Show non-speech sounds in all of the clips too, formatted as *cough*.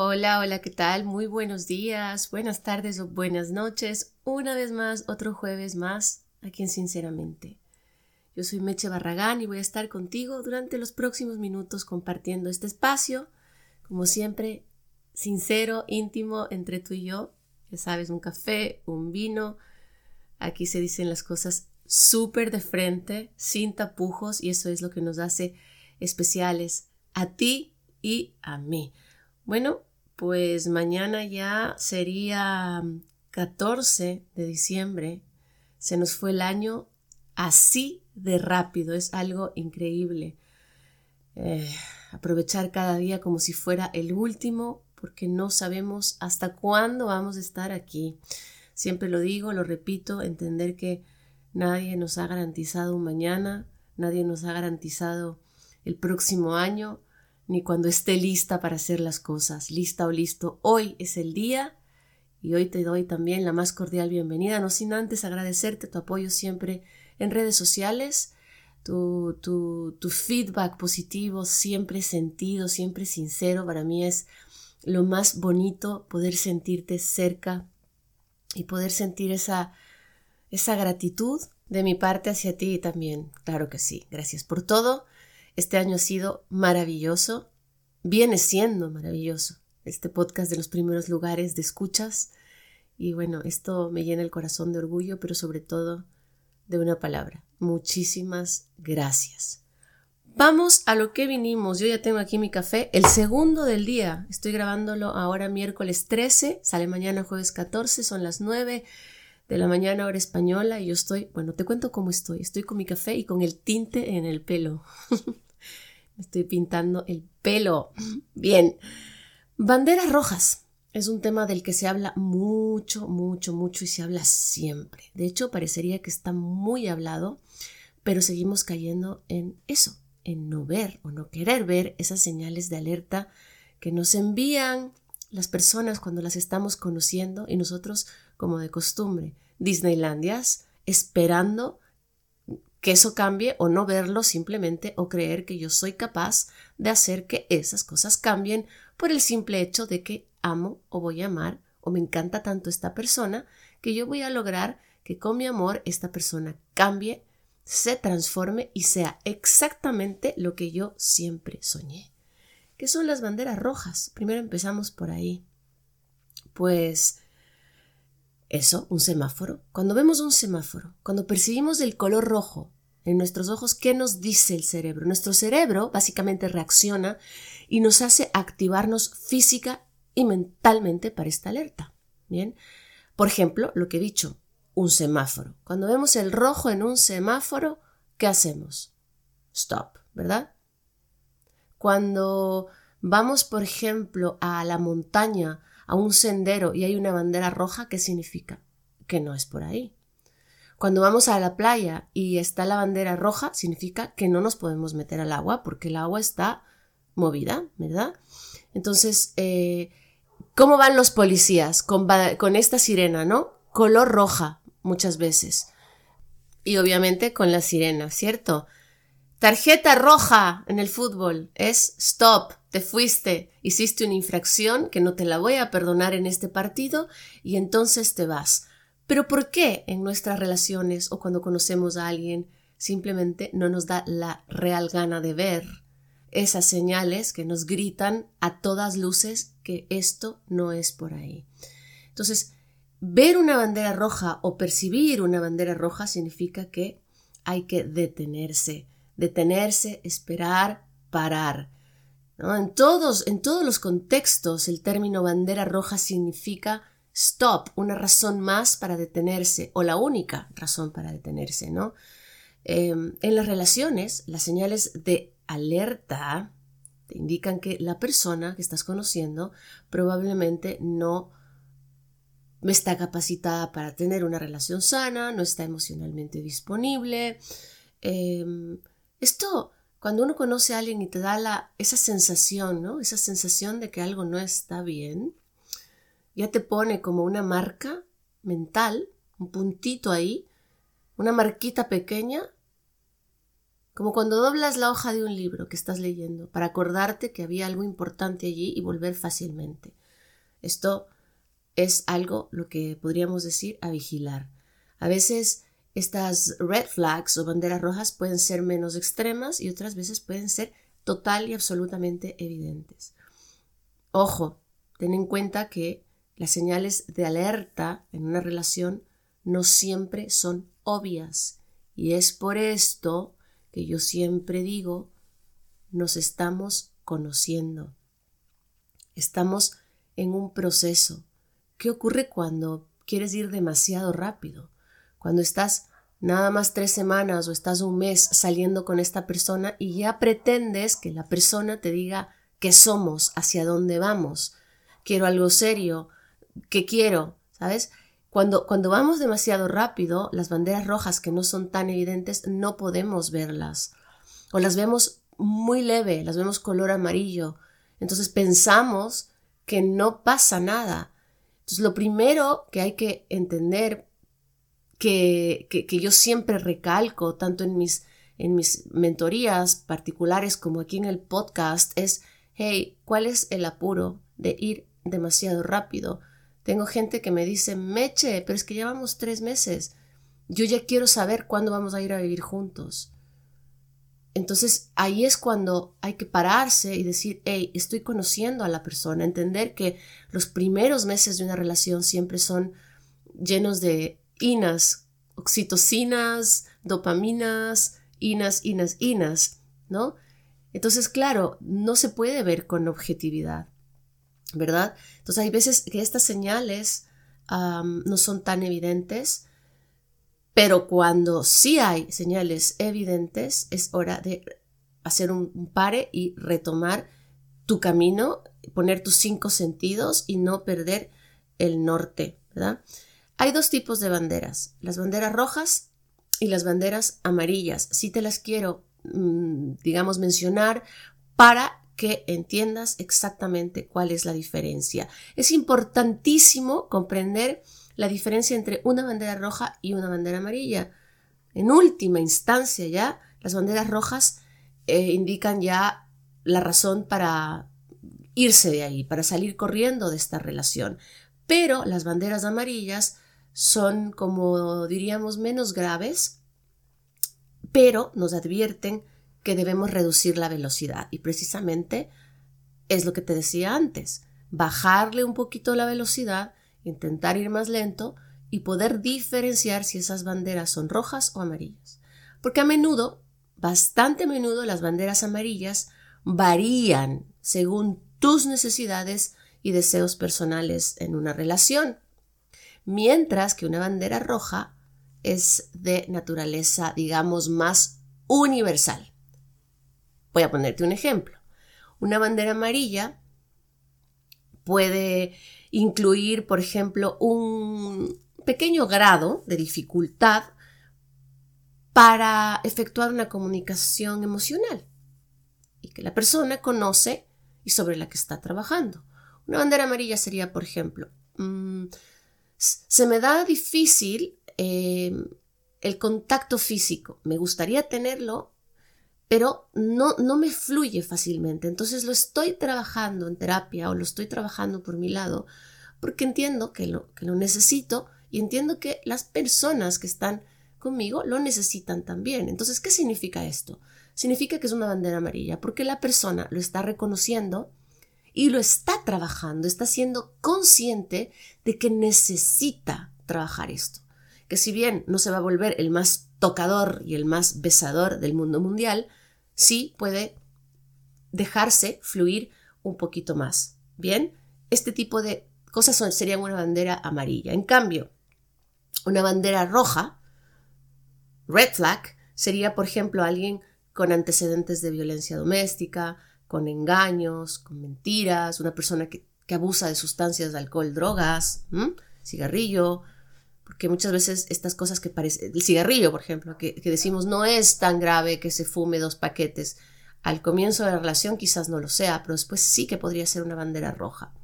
Hola, hola, ¿qué tal? Muy buenos días, buenas tardes o buenas noches. Una vez más, otro jueves más, aquí en Sinceramente. Yo soy Meche Barragán y voy a estar contigo durante los próximos minutos compartiendo este espacio, como siempre, sincero, íntimo entre tú y yo. Ya sabes, un café, un vino. Aquí se dicen las cosas súper de frente, sin tapujos, y eso es lo que nos hace especiales a ti y a mí. Bueno, pues mañana ya sería 14 de diciembre. Se nos fue el año así de rápido. Es algo increíble. Eh, aprovechar cada día como si fuera el último porque no sabemos hasta cuándo vamos a estar aquí. Siempre lo digo, lo repito, entender que nadie nos ha garantizado un mañana, nadie nos ha garantizado el próximo año, ni cuando esté lista para hacer las cosas, lista o listo. Hoy es el día y hoy te doy también la más cordial bienvenida, no sin antes agradecerte tu apoyo siempre en redes sociales, tu, tu, tu feedback positivo, siempre sentido, siempre sincero. Para mí es lo más bonito poder sentirte cerca y poder sentir esa, esa gratitud de mi parte hacia ti también. Claro que sí. Gracias por todo. Este año ha sido maravilloso, viene siendo maravilloso. Este podcast de los primeros lugares de escuchas. Y bueno, esto me llena el corazón de orgullo, pero sobre todo de una palabra. Muchísimas gracias. Vamos a lo que vinimos. Yo ya tengo aquí mi café, el segundo del día. Estoy grabándolo ahora miércoles 13, sale mañana jueves 14, son las 9 de la mañana hora española y yo estoy, bueno, te cuento cómo estoy. Estoy con mi café y con el tinte en el pelo. *laughs* estoy pintando el pelo. Bien. Banderas rojas. Es un tema del que se habla mucho, mucho, mucho y se habla siempre. De hecho, parecería que está muy hablado, pero seguimos cayendo en eso, en no ver o no querer ver esas señales de alerta que nos envían las personas cuando las estamos conociendo y nosotros, como de costumbre, Disneylandias, esperando que eso cambie o no verlo simplemente o creer que yo soy capaz de hacer que esas cosas cambien por el simple hecho de que amo o voy a amar o me encanta tanto esta persona que yo voy a lograr que con mi amor esta persona cambie, se transforme y sea exactamente lo que yo siempre soñé. ¿Qué son las banderas rojas? Primero empezamos por ahí. Pues eso, un semáforo. Cuando vemos un semáforo, cuando percibimos el color rojo en nuestros ojos, ¿qué nos dice el cerebro? Nuestro cerebro básicamente reacciona y nos hace activarnos física y mentalmente para esta alerta. Bien, por ejemplo, lo que he dicho, un semáforo. Cuando vemos el rojo en un semáforo, ¿qué hacemos? Stop, ¿verdad? Cuando vamos, por ejemplo, a la montaña a un sendero y hay una bandera roja, ¿qué significa? Que no es por ahí. Cuando vamos a la playa y está la bandera roja, significa que no nos podemos meter al agua porque el agua está movida, ¿verdad? Entonces, eh, ¿cómo van los policías con, con esta sirena, no? Color roja, muchas veces. Y obviamente con la sirena, ¿cierto? Tarjeta roja en el fútbol es stop, te fuiste, hiciste una infracción que no te la voy a perdonar en este partido y entonces te vas. Pero ¿por qué en nuestras relaciones o cuando conocemos a alguien simplemente no nos da la real gana de ver esas señales que nos gritan a todas luces que esto no es por ahí? Entonces, ver una bandera roja o percibir una bandera roja significa que hay que detenerse detenerse, esperar, parar. En, todos, en todos los contextos el término bandera roja significa stop, una razón más para detenerse o la única razón para detenerse. ¿no? Em, en las relaciones, las señales de alerta Te indican que la persona que estás conociendo probablemente no está capacitada para tener una relación sana, no está emocionalmente disponible. Em, esto, cuando uno conoce a alguien y te da la, esa sensación, ¿no? Esa sensación de que algo no está bien, ya te pone como una marca mental, un puntito ahí, una marquita pequeña, como cuando doblas la hoja de un libro que estás leyendo, para acordarte que había algo importante allí y volver fácilmente. Esto es algo lo que podríamos decir a vigilar. A veces estas red flags o banderas rojas pueden ser menos extremas y otras veces pueden ser total y absolutamente evidentes. Ojo, ten en cuenta que las señales de alerta en una relación no siempre son obvias y es por esto que yo siempre digo nos estamos conociendo. Estamos en un proceso. ¿Qué ocurre cuando quieres ir demasiado rápido? Cuando estás nada más tres semanas o estás un mes saliendo con esta persona y ya pretendes que la persona te diga qué somos, hacia dónde vamos, quiero algo serio, qué quiero, ¿sabes? Cuando, cuando vamos demasiado rápido, las banderas rojas que no son tan evidentes no podemos verlas. O las vemos muy leve, las vemos color amarillo. Entonces pensamos que no pasa nada. Entonces, lo primero que hay que entender, que, que, yo siempre recalco, tanto en mis, en mis mentorías particulares como aquí en el podcast, es, hey, ¿cuál es el apuro de ir demasiado rápido? Tengo gente que me dice, Meche, pero es que llevamos tres meses. Yo ya quiero saber cuándo vamos a ir a vivir juntos. Entonces ahí es cuando hay que pararse y decir, hey, estoy conociendo a la persona, entender que los primeros meses de una relación siempre son llenos de inas, oxitocinas, dopaminas, inas, inas, inas, ¿no? Entonces, claro, no se puede ver con objetividad, ¿verdad? Entonces hay veces que estas señales no son tan evidentes pero cuando sí hay señales evidentes, es hora de hacer un pare y retomar tu camino, poner tus cinco sentidos y no perder el norte, ¿verdad? Hay dos tipos de banderas, las banderas rojas y las banderas amarillas. Si te las quiero, mm, digamos, mencionar para que entiendas exactamente cuál es la diferencia. Es importantísimo comprender la diferencia entre una bandera roja y una bandera amarilla. En última instancia ya, las banderas rojas eh, indican ya la razón para irse de ahí, para salir corriendo de esta relación. Pero las banderas amarillas son, como diríamos, menos graves, pero nos advierten que debemos reducir la velocidad. Y precisamente es lo que te decía antes, bajarle un poquito la velocidad intentar ir más lento y poder diferenciar si esas banderas son rojas o amarillas. Porque a menudo, bastante a menudo, las banderas amarillas varían según tus necesidades y deseos personales en una relación, mientras que una bandera roja es de naturaleza, digamos, más universal. Voy a ponerte un ejemplo. Una bandera amarilla puede incluir, por ejemplo, un pequeño grado de dificultad para efectuar una comunicación emocional y que la persona conoce y sobre la que está trabajando. Una bandera amarilla sería, por ejemplo, mm, se me da difícil eh, el contacto físico. Me gustaría tenerlo, pero no, no me fluye fácilmente. Entonces lo estoy trabajando en terapia o lo estoy trabajando por mi lado porque entiendo que lo, que lo necesito y entiendo que las personas que están conmigo lo necesitan también. Entonces, ¿qué significa esto? Significa que es una bandera amarilla porque la persona lo está reconociendo y lo está trabajando, está siendo consciente de que necesita trabajar esto. Que si bien no se va a volver el más tocador y el más besador del mundo mundial, sí puede dejarse fluir un poquito más. Bien, este tipo de cosas son, serían una bandera amarilla. En cambio, una bandera roja, red flag, sería, por ejemplo, alguien con antecedentes de violencia doméstica, con engaños, con mentiras, una persona que, abusa de sustancias de alcohol, drogas, cigarrillo, porque muchas veces estas cosas que parecen, el cigarrillo, por ejemplo, que, que, decimos no es tan grave que se fume dos paquetes. Al comienzo de la relación quizás no lo sea, pero después sí que podría ser una bandera roja.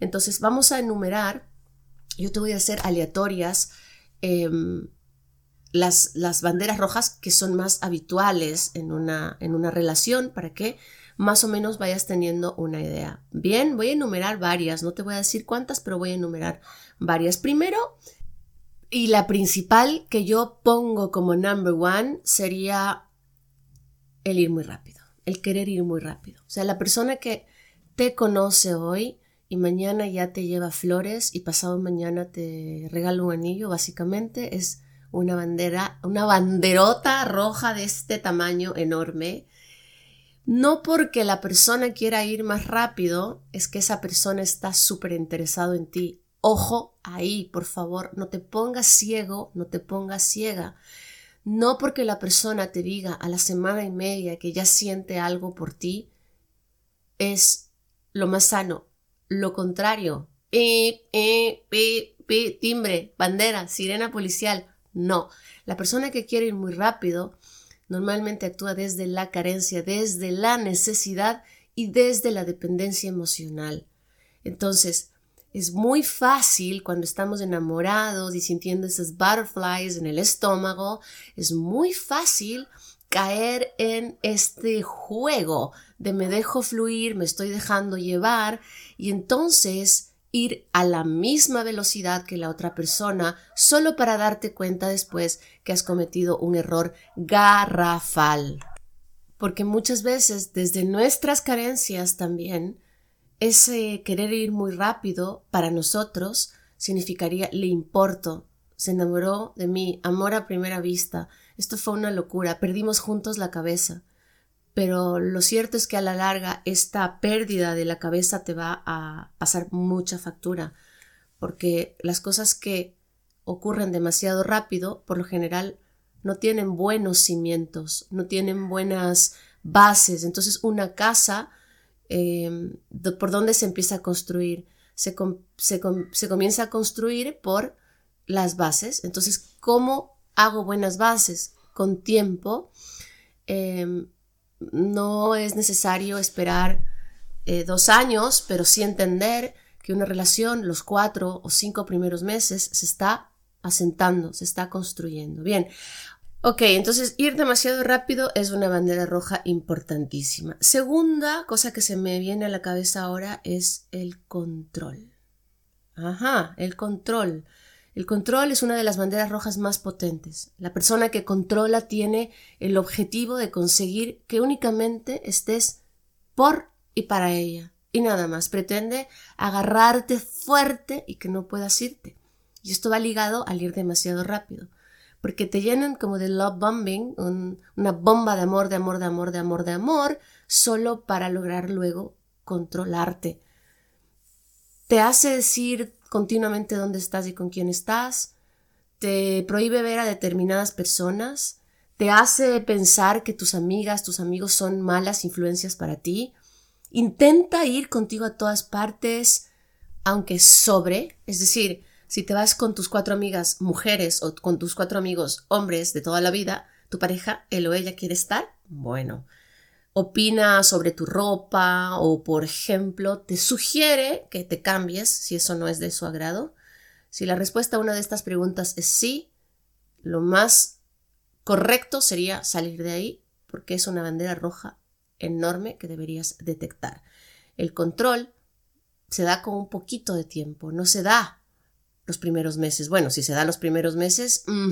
Entonces vamos a enumerar, yo te voy a hacer aleatorias em, las, las, banderas rojas que son más habituales en una, en una relación para que más o menos vayas teniendo una idea. Bien, voy a enumerar varias, no te voy a decir cuántas, pero voy a enumerar varias. Primero, y la principal que yo pongo como number one sería el ir muy rápido, el querer ir muy rápido. O sea, la persona que te conoce hoy y mañana ya te lleva flores y pasado mañana te regala un anillo, básicamente es una bandera, una banderota roja de este tamaño enorme. No porque la persona quiera ir más rápido, es que esa persona está súper interesado en ti. Ojo ahí, por favor, no te pongas ciego, no te pongas ciega. No porque la persona te diga a la semana y media que ya siente algo por ti, es lo más sano lo contrario. Timbre, bandera, sirena policial. No. La persona que quiere ir muy rápido normalmente actúa desde la carencia, desde la necesidad y desde la dependencia emocional. Entonces, es muy fácil cuando estamos enamorados y sintiendo esos butterflies en el estómago, es muy fácil caer en este juego de me dejo fluir, me estoy dejando llevar y entonces ir a la misma velocidad que la otra persona solo para darte cuenta después que has cometido un error garrafal. Porque muchas veces desde nuestras carencias también ese querer ir muy rápido para nosotros significaría le importo, se enamoró de mí, amor a primera vista, esto fue una locura, perdimos juntos la cabeza. Pero lo cierto es que a la larga esta pérdida de la cabeza te va a pasar mucha factura, porque las cosas que ocurren demasiado rápido, por lo general, no tienen buenos cimientos, no tienen buenas bases. Entonces una casa, em, ¿por dónde se empieza a construir? Se, comienza a construir por las bases. Entonces, ¿cómo hago buenas bases con tiempo, em, no es necesario esperar eh, dos años, pero sí entender que una relación, los cuatro o cinco primeros meses, se está asentando, se está construyendo. Bien, ok, entonces ir demasiado rápido es una bandera roja importantísima. Segunda cosa que se me viene a la cabeza ahora es el control. Ajá, el control. El control es una de las banderas rojas más potentes. La persona que controla tiene el objetivo de conseguir que únicamente estés por y para ella. Y nada más, pretende agarrarte fuerte y que no puedas irte. Y esto va ligado al ir demasiado rápido. Porque te llenan como de love bombing, una bomba de amor, de amor, de amor, de amor, de amor, solo para lograr luego controlarte. Te hace decir continuamente dónde estás y con quién estás, te prohíbe ver a determinadas personas, te hace pensar que tus amigas, tus amigos son malas influencias para ti, intenta ir contigo a todas partes, aunque sobre, es decir, si te vas con tus cuatro amigas mujeres o con tus cuatro amigos hombres de toda la vida, tu pareja, él o ella quiere estar, bueno, opina sobre tu ropa o, por ejemplo, te sugiere que te cambies si eso no es de su agrado? Si la respuesta a una de estas preguntas es sí, lo más correcto sería salir de ahí porque es una bandera roja enorme que deberías detectar. El control se da con un poquito de tiempo, no se da los primeros meses. Bueno, si se da los primeros meses, mm,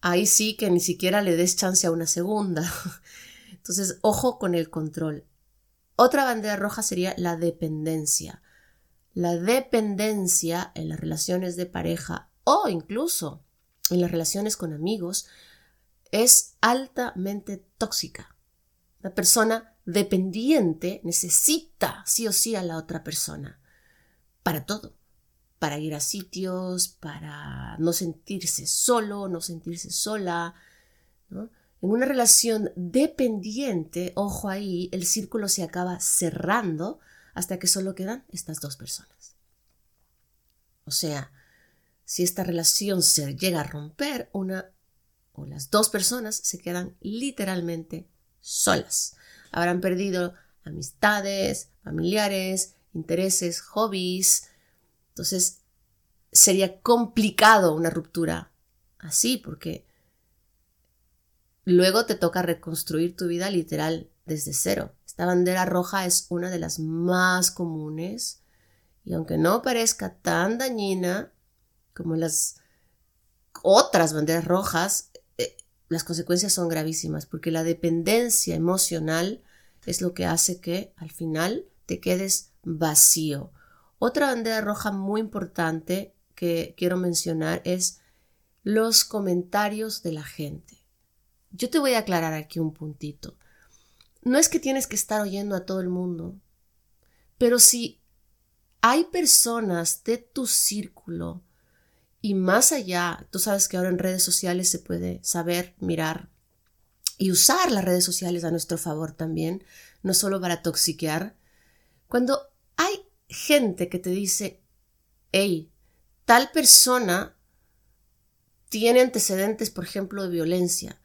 ahí sí que ni siquiera le des chance a una segunda. *laughs* Entonces, ojo con el control. Otra bandera roja sería la dependencia. La dependencia en las relaciones de pareja o incluso en las relaciones con amigos es altamente tóxica. La persona dependiente necesita sí o sí a la otra persona para todo, para ir a sitios, para no sentirse solo, no sentirse sola, ¿no? En una relación dependiente, ojo ahí, el círculo se acaba cerrando hasta que solo quedan estas dos personas. O sea, si esta relación se llega a romper, una o las dos personas se quedan literalmente solas. Habrán perdido amistades, familiares, intereses, hobbies. Entonces, sería complicado una ruptura así porque luego te toca reconstruir tu vida literal desde cero. Esta bandera roja es una de las más comunes y aunque no parezca tan dañina como las otras banderas rojas, eh, las consecuencias son gravísimas porque la dependencia emocional es lo que hace que al final te quedes vacío. Otra bandera roja muy importante que quiero mencionar es los comentarios de la gente. Yo te voy a aclarar aquí un puntito. No es que tienes que estar oyendo a todo el mundo, pero si hay personas de tu círculo y más allá, tú sabes que ahora en redes sociales se puede saber, mirar y usar las redes sociales a nuestro favor también, no solo para toxiquear. Cuando hay gente que te dice, hey, tal persona tiene antecedentes, por ejemplo, de violencia,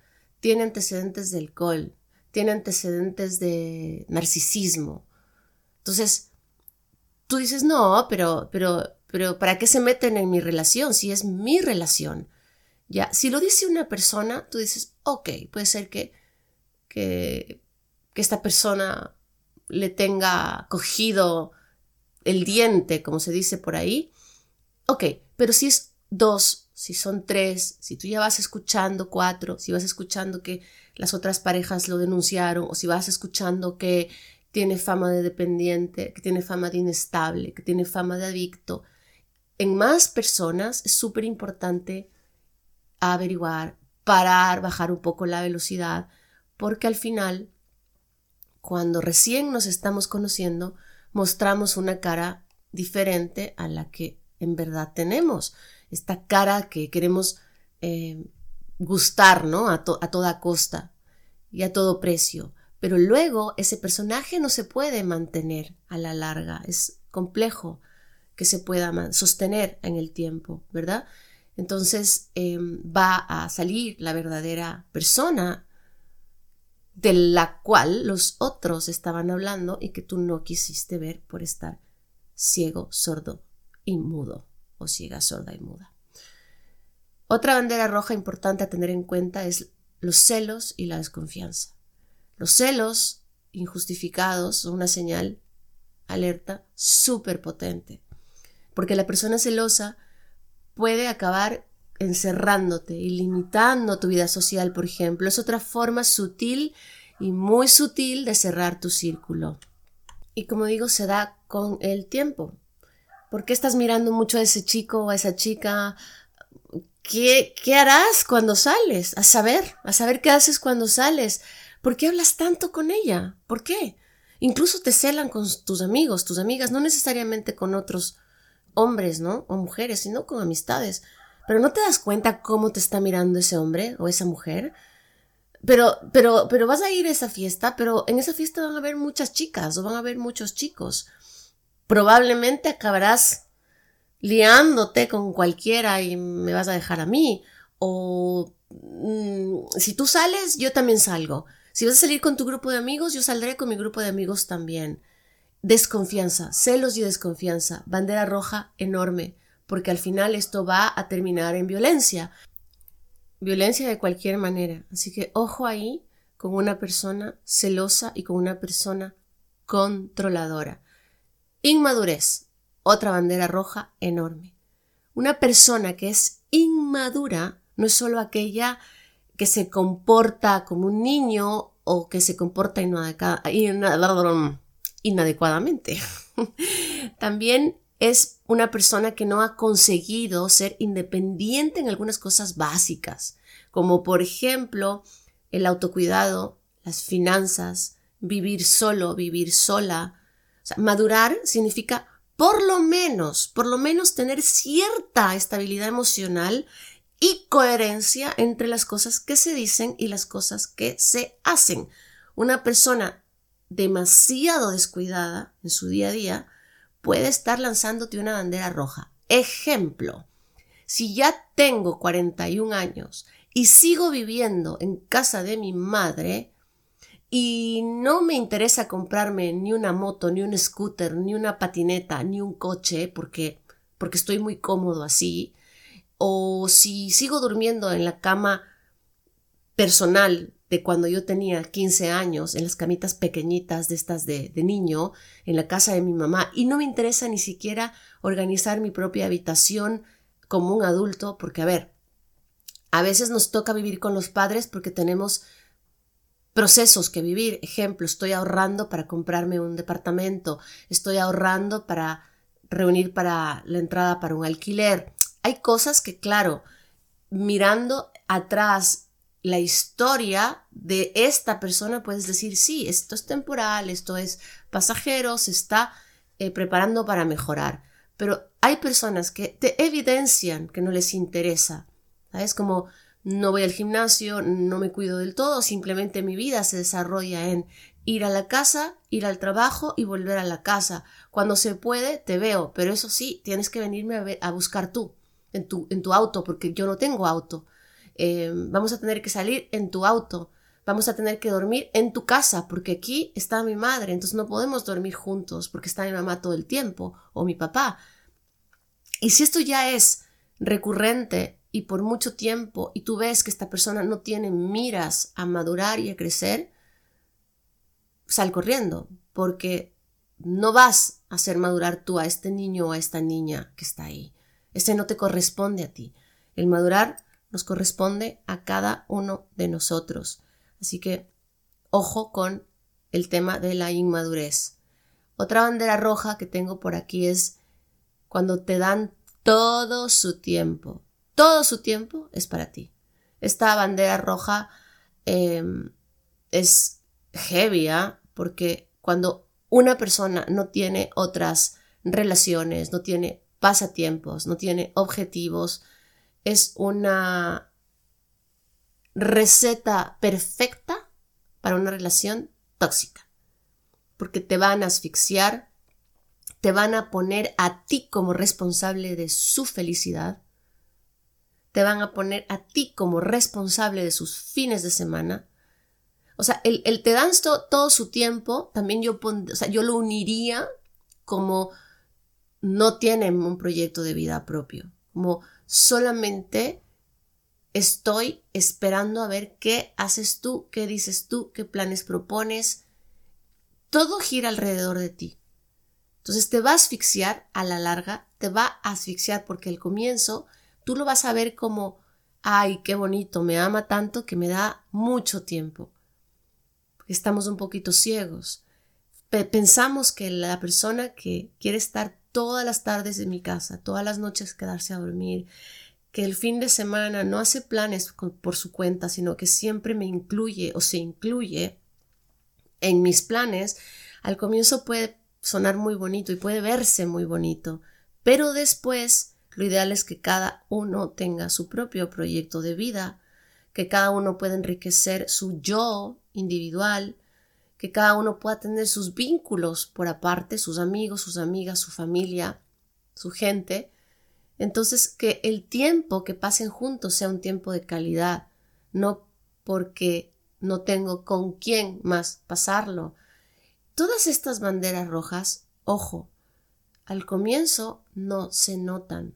tiene antecedentes de alcohol, tiene antecedentes de narcisismo. Entonces, tú dices, no, pero, pero, pero, ¿para qué se meten en mi relación si es mi relación? Ya, si lo dice una persona, tú dices, ok, puede ser que, que, que esta persona le tenga cogido el diente, como se dice por ahí. Ok, pero si es dos, si son tres, si tú ya vas escuchando cuatro, si vas escuchando que las otras parejas lo denunciaron o si vas escuchando que tiene fama de dependiente, que tiene fama de inestable, que tiene fama de adicto, en más personas es súper importante averiguar, parar, bajar un poco la velocidad, porque al final, cuando recién nos estamos conociendo, mostramos una cara diferente a la que en verdad tenemos. Esta cara que queremos eh, gustar, ¿no? A, toda costa y a todo precio. Pero luego ese personaje no se puede mantener a la larga. Es complejo que se pueda sostener en el tiempo, ¿verdad? Entonces em, va a salir la verdadera persona de la cual los otros estaban hablando y que tú no quisiste ver por estar ciego, sordo y mudo, o ciega, sorda y muda. Otra bandera roja importante a tener en cuenta es los celos y la desconfianza. Los celos injustificados son una señal alerta súper potente, porque la persona celosa puede acabar encerrándote y limitando tu vida social, por ejemplo. Es otra forma sutil y muy sutil de cerrar tu círculo. Y como digo, se da con el tiempo. ¿Por qué estás mirando mucho a ese chico o a esa chica? ¿Qué, ¿Qué harás cuando sales? A saber, a saber qué haces cuando sales. ¿Por qué hablas tanto con ella? ¿Por qué? Incluso te celan con tus amigos, tus amigas, no necesariamente con otros hombres, ¿no? O mujeres, sino con amistades. Pero no te das cuenta cómo te está mirando ese hombre o esa mujer. Pero, pero, pero vas a ir a esa fiesta, pero en esa fiesta van a haber muchas chicas o van a haber muchos chicos. Probablemente acabarás liándote con cualquiera y me vas a dejar a mí. O mm, si tú sales, yo también salgo. Si vas a salir con tu grupo de amigos, yo saldré con mi grupo de amigos también. Desconfianza, celos y desconfianza, bandera roja enorme, porque al final esto va a terminar en violencia. Violencia de cualquier manera. Así que ojo ahí con una persona celosa y con una persona controladora. Inmadurez, otra bandera roja enorme. Una persona que es inmadura no es solo aquella que se comporta como un niño o que se comporta inadecuadamente. *laughs* También es una persona que no ha conseguido ser independiente en algunas cosas básicas, como por ejemplo el autocuidado, las finanzas, vivir solo, vivir sola. Madurar significa por lo menos, por lo menos tener cierta estabilidad emocional y coherencia entre las cosas que se dicen y las cosas que se hacen. Una persona demasiado descuidada en su día a día puede estar lanzándote una bandera roja. Ejemplo, si ya tengo 41 años y sigo viviendo en casa de mi madre y no me interesa comprarme ni una moto, ni un scooter, ni una patineta, ni un coche porque porque estoy muy cómodo así, o si sigo durmiendo en la cama personal de cuando yo tenía 15 años, en las camitas pequeñitas de estas de, de, niño, en la casa de mi mamá, y no me interesa ni siquiera organizar mi propia habitación como un adulto, porque a ver, a veces nos toca vivir con los padres porque tenemos procesos que vivir. Ejemplo, estoy ahorrando para comprarme un departamento, estoy ahorrando para reunir para la entrada para un alquiler. Hay cosas que, claro, mirando atrás la historia de esta persona, puedes decir, sí, esto es temporal, esto es pasajero, se está eh, preparando para mejorar. Pero hay personas que te evidencian que no les interesa. ¿Sabes? Como no voy al gimnasio, no me cuido del todo, simplemente mi vida se desarrolla en ir a la casa, ir al trabajo y volver a la casa. Cuando se puede, te veo, pero eso sí, tienes que venirme a, buscar tú, en tu, en tu auto, porque yo no tengo auto. Eh, vamos a tener que salir en tu auto. Vamos a tener que dormir en tu casa, porque aquí está mi madre, entonces no podemos dormir juntos, porque está mi mamá todo el tiempo, o mi papá. Y si esto ya es recurrente y por mucho tiempo, y tú ves que esta persona no tiene miras a madurar y a crecer, sal corriendo, porque no vas a hacer madurar tú a este niño o a esta niña que está ahí. Ese no te corresponde a ti. El madurar nos corresponde a cada uno de nosotros. Así que ojo con el tema de la inmadurez. Otra bandera roja que tengo por aquí es cuando te dan todo su tiempo. Todo su tiempo es para ti. Esta bandera roja em, es heavy, ¿ah? porque cuando una persona no tiene otras relaciones, no tiene pasatiempos, no tiene objetivos, es una receta perfecta para una relación tóxica, porque te van a asfixiar, te van a poner a ti como responsable de su felicidad, te van a poner a ti como responsable de sus fines de semana, o sea, el, te dan todo su tiempo, también yo, yo lo uniría como no tienen un proyecto de vida propio, como solamente estoy esperando a ver qué haces tú, qué dices tú, qué planes propones. Todo gira alrededor de ti. Entonces te va a asfixiar a la larga, te va a asfixiar porque al comienzo tú lo vas a ver como, ay, qué bonito, me ama tanto que me da mucho tiempo estamos un poquito ciegos. Pensamos que la persona que quiere estar todas las tardes en mi casa, todas las noches quedarse a dormir, que el fin de semana no hace planes por su cuenta, sino que siempre me incluye o se incluye en mis planes, al comienzo puede sonar muy bonito y puede verse muy bonito, pero después lo ideal es que cada uno tenga su propio proyecto de vida, que cada uno pueda enriquecer su yo individual, que cada uno pueda tener sus vínculos por aparte, sus amigos, sus amigas, su familia, su gente. Entonces, que el tiempo que pasen juntos sea un tiempo de calidad, no porque no tengo con quién más pasarlo. Todas estas banderas rojas, ojo, al comienzo no se notan,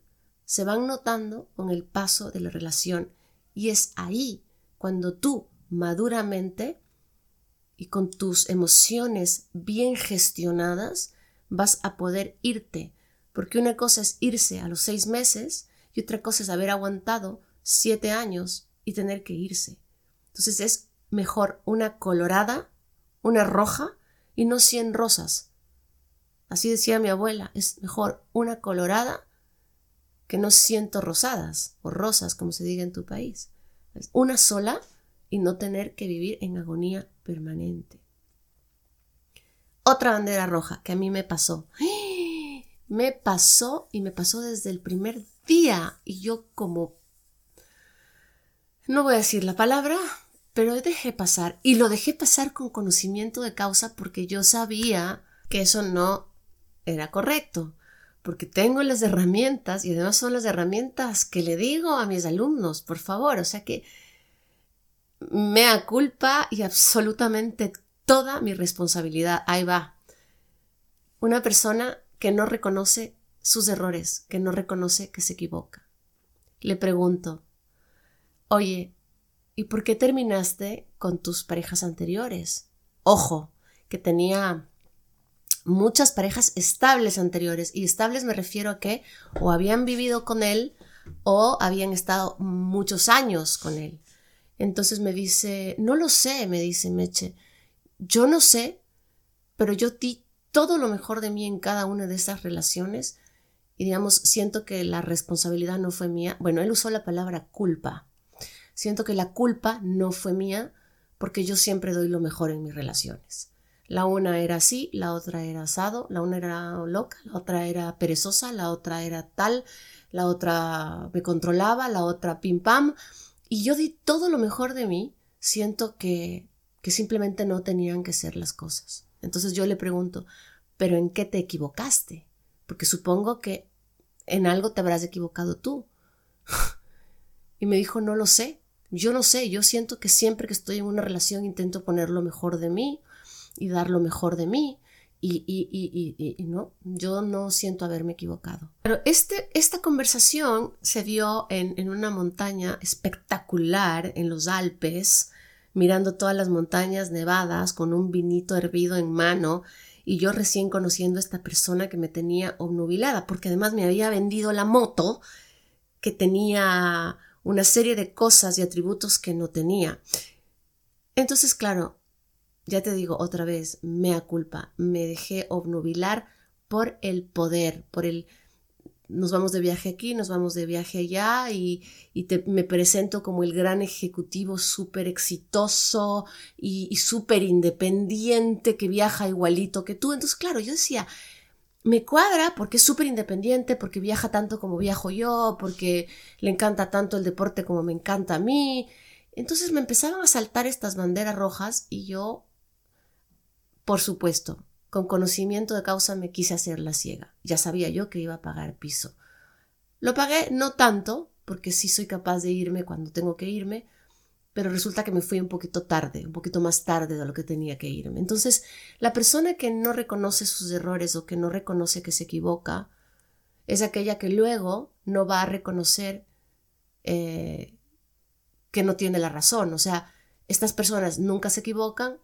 se van notando con el paso de la relación y es ahí cuando tú maduramente y con tus emociones bien gestionadas, vas a poder irte. Porque una cosa es irse a los seis meses y otra cosa es haber aguantado siete años y tener que irse. Entonces es mejor una colorada, una roja y no cien rosas. Así decía mi abuela, es mejor una colorada que no ciento rosadas o rosas, como se diga en tu país. Una sola y no tener que vivir en agonía permanente. Otra bandera roja que a mí me pasó. *gasps* Me pasó y me pasó desde el primer día y yo como no voy a decir la palabra, pero dejé pasar. Y lo dejé pasar con conocimiento de causa porque yo sabía que eso no era correcto. Porque tengo las herramientas y además son las herramientas que le digo a mis alumnos, por favor. O sea que mea culpa y absolutamente toda mi responsabilidad. Ahí va. Una persona que no reconoce sus errores, que no reconoce que se equivoca. Le pregunto, oye, ¿y por qué terminaste con tus parejas anteriores? Ojo, que tenía muchas parejas estables anteriores, y estables me refiero a que o habían vivido con él o habían estado muchos años con él. Entonces me dice, no lo sé, me dice Meche, yo no sé, pero yo di todo lo mejor de mí en cada una de esas relaciones y digamos, siento que la responsabilidad no fue mía. Bueno, él usó la palabra culpa. Siento que la culpa no fue mía porque yo siempre doy lo mejor en mis relaciones. La una era así, la otra era asado, la una era loca, la otra era perezosa, la otra era tal, la otra me controlaba, la otra pim pam. Y yo di todo lo mejor de mí, siento que, que simplemente no tenían que ser las cosas. Entonces yo le pregunto, ¿pero en qué te equivocaste? Porque supongo que en algo te habrás equivocado tú. *laughs* y me dijo, no lo sé, yo no sé, yo siento que siempre que estoy en una relación intento poner lo mejor de mí y dar lo mejor de mí. Y, y, y, y, no, yo no siento haberme equivocado. Pero este, esta conversación se dio en, en una montaña espectacular en los Alpes, mirando todas las montañas nevadas con un vinito hervido en mano y yo recién conociendo a esta persona que me tenía obnubilada, porque además me había vendido la moto que tenía una serie de cosas y atributos que no tenía. Entonces, claro, ya te digo otra vez, mea culpa, me dejé obnubilar por el poder, por el nos vamos de viaje aquí, nos vamos de viaje allá y, me presento como el gran ejecutivo súper exitoso y, y súper independiente que viaja igualito que tú. Entonces, claro, yo decía, me cuadra porque es súper independiente, porque viaja tanto como viajo yo, porque le encanta tanto el deporte como me encanta a mí. Entonces me empezaban a saltar estas banderas rojas y yo por supuesto, con conocimiento de causa me quise hacer la ciega. Ya sabía yo que iba a pagar piso. Lo pagué no tanto, porque sí soy capaz de irme cuando tengo que irme, pero resulta que me fui un poquito tarde, un poquito más tarde de lo que tenía que irme. Entonces, la persona que no reconoce sus errores o que no reconoce que se equivoca, es aquella que luego no va a reconocer eh, que no tiene la razón. O sea, estas personas nunca se equivocan,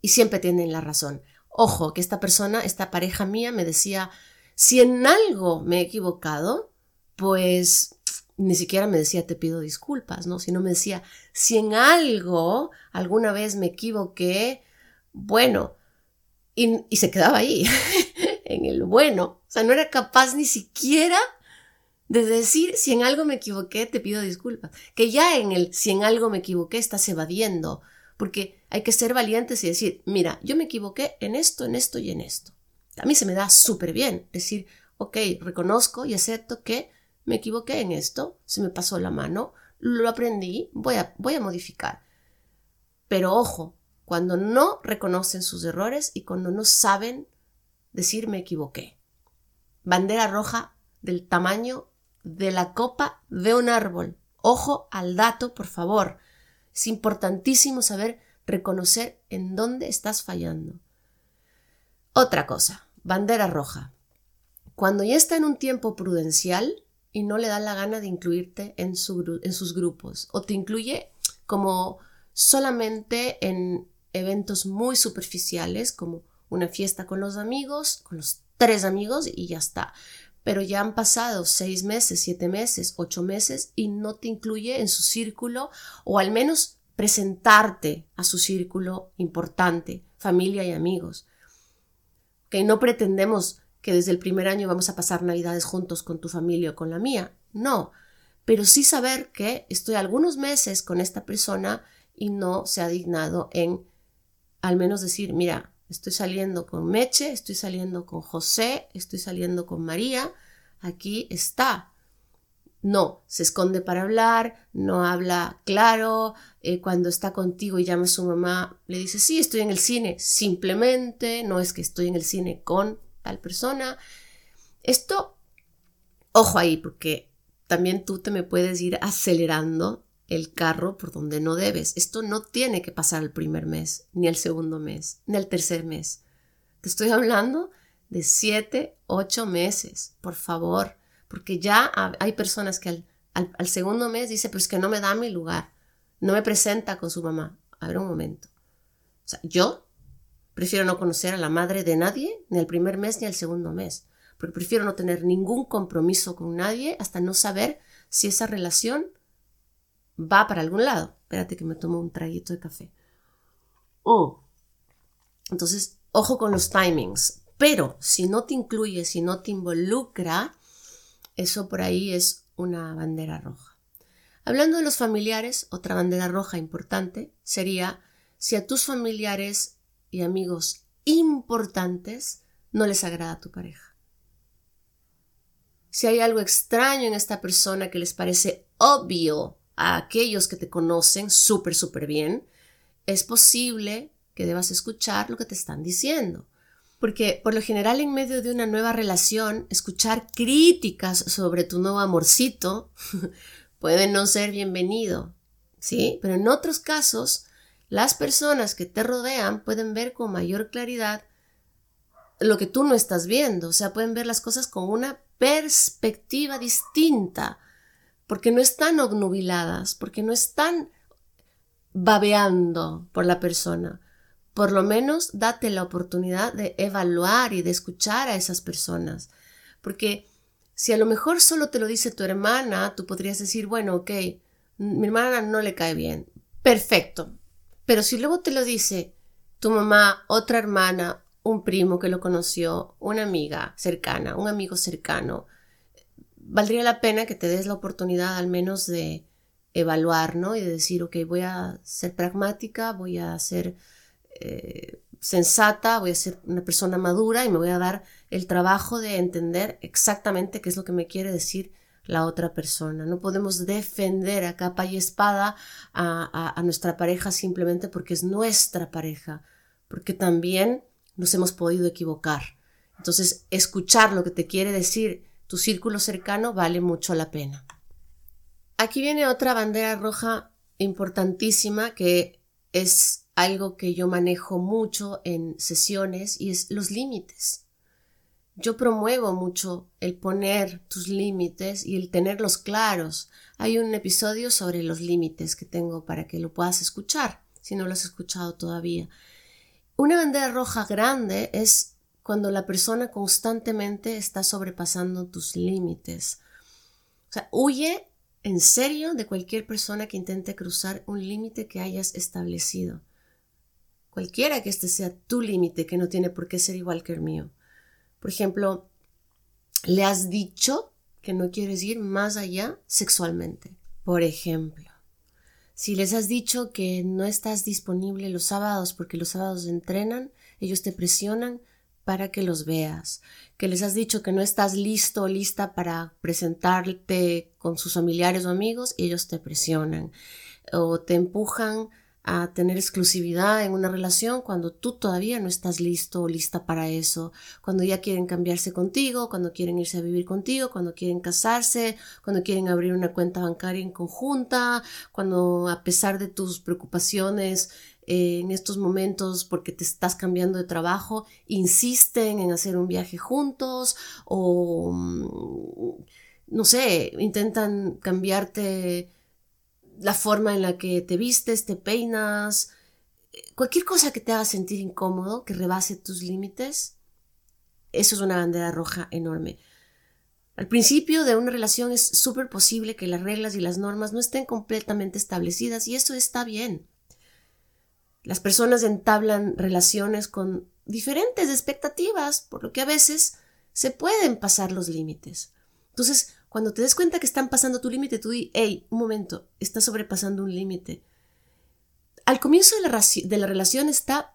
y siempre tienen la razón. Ojo, que esta persona, esta pareja mía me decía, si en algo me he equivocado, pues ni siquiera me decía te pido disculpas, ¿no? Sino me decía, si en algo alguna vez me equivoqué, bueno, y, y se quedaba ahí, *laughs* en el bueno. O sea, no era capaz ni siquiera de decir, si en algo me equivoqué, te pido disculpas. Que ya en el si en algo me equivoqué estás evadiendo, porque hay que ser valientes y decir, mira, yo me equivoqué en esto, en esto y en esto. A mí se me da súper bien decir, ok, reconozco y acepto que me equivoqué en esto, se me pasó la mano, lo aprendí, voy a, voy a modificar. Pero ojo, cuando no reconocen sus errores y cuando no saben decir me equivoqué. Bandera roja del tamaño de la copa de un árbol. Ojo al dato, por favor. Es importantísimo saber reconocer en dónde estás fallando. Otra cosa, bandera roja. Cuando ya está en un tiempo prudencial y no le da la gana de incluirte en, sus grupos o te incluye como solamente en eventos muy superficiales como una fiesta con los amigos, con los tres amigos y ya está. Pero ya han pasado seis meses, siete meses, ocho meses y no te incluye en su círculo o al menos presentarte a su círculo importante, familia y amigos. Que no pretendemos que desde el primer año vamos a pasar navidades juntos con tu familia o con la mía, no, pero sí saber que estoy algunos meses con esta persona y no se ha dignado en al menos decir, mira, estoy saliendo con Meche, estoy saliendo con José, estoy saliendo con María, aquí está. No, se esconde para hablar, no habla claro, eh, cuando está contigo y llama a su mamá, le dice, sí, estoy en el cine, simplemente, no es que estoy en el cine con tal persona. Esto, ojo ahí, porque también tú te me puedes ir acelerando el carro por donde no debes. Esto no tiene que pasar el primer mes, ni el segundo mes, ni el tercer mes. Te estoy hablando de siete, ocho meses, por favor, porque ya hay personas que al, segundo mes dice, pues que no me da mi lugar, no me presenta con su mamá. A ver un momento. O sea, yo prefiero no conocer a la madre de nadie, ni el primer mes ni el segundo mes, porque prefiero no tener ningún compromiso con nadie hasta no saber si esa relación va para algún lado. Espérate que me tomo un traguito de café. Oh. Entonces, ojo con los timings. Pero si no te incluye, si no te involucra, eso por ahí es una bandera roja. Hablando de los familiares, otra bandera roja importante sería si a tus familiares y amigos importantes no les agrada tu pareja. Si hay algo extraño en esta persona que les parece obvio a aquellos que te conocen súper, súper bien, es posible que debas escuchar lo que te están diciendo. Porque por lo general en medio de una nueva relación, escuchar críticas sobre tu nuevo amorcito *laughs* puede no ser bienvenido, ¿sí? Pero en otros casos, las personas que te rodean pueden ver con mayor claridad lo que tú no estás viendo, o sea, pueden ver las cosas con una perspectiva distinta porque no están obnubiladas, porque no están babeando por la persona. Por lo menos date la oportunidad de evaluar y de escuchar a esas personas. Porque si a lo mejor solo te lo dice tu hermana, tú podrías decir, bueno, ok, mi hermana no le cae bien. Perfecto. Pero si luego te lo dice tu mamá, otra hermana, un primo que lo conoció, una amiga cercana, un amigo cercano, valdría la pena que te des la oportunidad al menos de evaluar, ¿no? Y de decir, ok, voy a ser pragmática, voy a ser sensata, voy a ser una persona madura y me voy a dar el trabajo de entender exactamente qué es lo que me quiere decir la otra persona. No podemos defender a capa y espada a nuestra pareja simplemente porque es nuestra pareja, porque también nos hemos podido equivocar. Entonces, escuchar lo que te quiere decir tu círculo cercano vale mucho la pena. Aquí viene otra bandera roja importantísima que es algo que yo manejo mucho en sesiones y es los límites. Yo promuevo mucho el poner tus límites y el tenerlos claros. Hay un episodio sobre los límites que tengo para que lo puedas escuchar, si no lo has escuchado todavía. Una bandera roja grande es cuando la persona constantemente está sobrepasando tus límites. O sea, huye en serio de cualquier persona que intente cruzar un límite que hayas establecido. Cualquiera que este sea tu límite, que no tiene por qué ser igual que el mío. Por ejemplo, le has dicho que no quieres ir más allá sexualmente. Por ejemplo, si les has dicho que no estás disponible los sábados porque los sábados entrenan, ellos te presionan, para que los veas, que les has dicho que no estás listo o lista para presentarte con sus familiares o amigos ellos te presionan o te empujan a tener exclusividad en una relación cuando tú todavía no estás listo o lista para eso, cuando ya quieren cambiarse contigo, cuando quieren irse a vivir contigo, cuando quieren casarse, cuando quieren abrir una cuenta bancaria en conjunta, cuando a pesar de tus preocupaciones eh, en estos momentos porque te estás cambiando de trabajo, insisten en hacer un viaje juntos o, mm, no sé, intentan cambiarte la forma en la que te vistes, te peinas, cualquier cosa que te haga sentir incómodo, que rebase tus límites, eso es una bandera roja enorme. Al principio de una relación es súper posible que las reglas y las normas no estén completamente establecidas y eso está bien. Las personas entablan relaciones con diferentes expectativas, por lo que a veces se pueden pasar los límites. Entonces, cuando te des cuenta que están pasando tu límite, tú di, hey, un momento, estás sobrepasando un límite. Al comienzo de la, de la relación está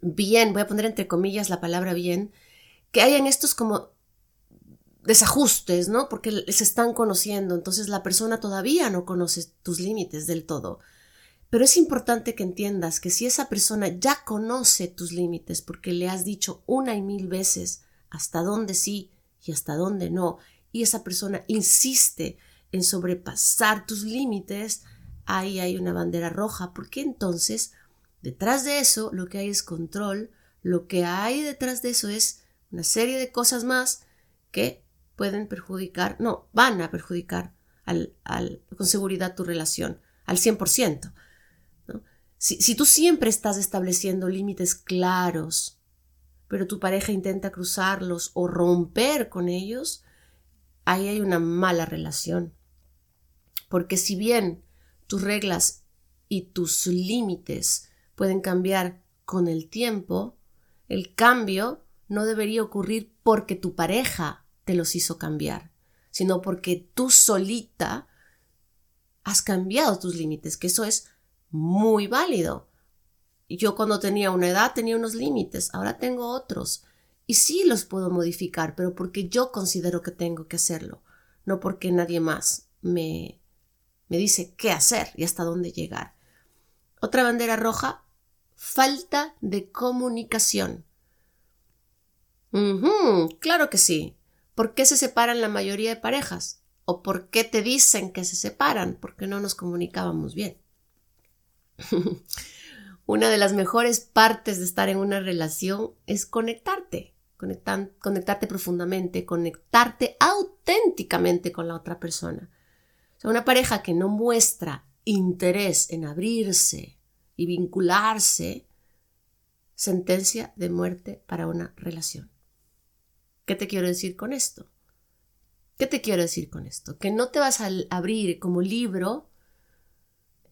bien, voy a poner entre comillas la palabra bien, que hayan estos como desajustes, ¿no? Porque se están conociendo, entonces la persona todavía no conoce tus límites del todo. Pero es importante que entiendas que si esa persona ya conoce tus límites porque le has dicho una y mil veces hasta dónde sí y hasta dónde no, y esa persona insiste en sobrepasar tus límites, ahí hay una bandera roja, porque entonces detrás de eso lo que hay es control, lo que hay detrás de eso es una serie de cosas más que pueden perjudicar, no, van a perjudicar con seguridad tu relación al 100%. Si, si tú siempre estás estableciendo límites claros, pero tu pareja intenta cruzarlos o romper con ellos, ahí hay una mala relación. Porque si bien tus reglas y tus límites pueden cambiar con el tiempo, el cambio no debería ocurrir porque tu pareja te los hizo cambiar, sino porque tú solita has cambiado tus límites, que eso es muy válido. Yo cuando tenía una edad tenía unos límites, ahora tengo otros. Y sí los puedo modificar, pero porque yo considero que tengo que hacerlo, no porque nadie más me, me dice qué hacer y hasta dónde llegar. Otra bandera roja, falta de comunicación. claro que sí. ¿Por qué se separan la mayoría de parejas? ¿O por qué te dicen que se separan? Porque no nos comunicábamos bien. *laughs* una de las mejores partes de estar en una relación es conectarte, conectarte profundamente, conectarte auténticamente con la otra persona. una pareja que no muestra interés en abrirse y vincularse, sentencia de muerte para una relación. ¿Qué te quiero decir con esto? ¿Qué te quiero decir con esto? Que no te vas a abrir como libro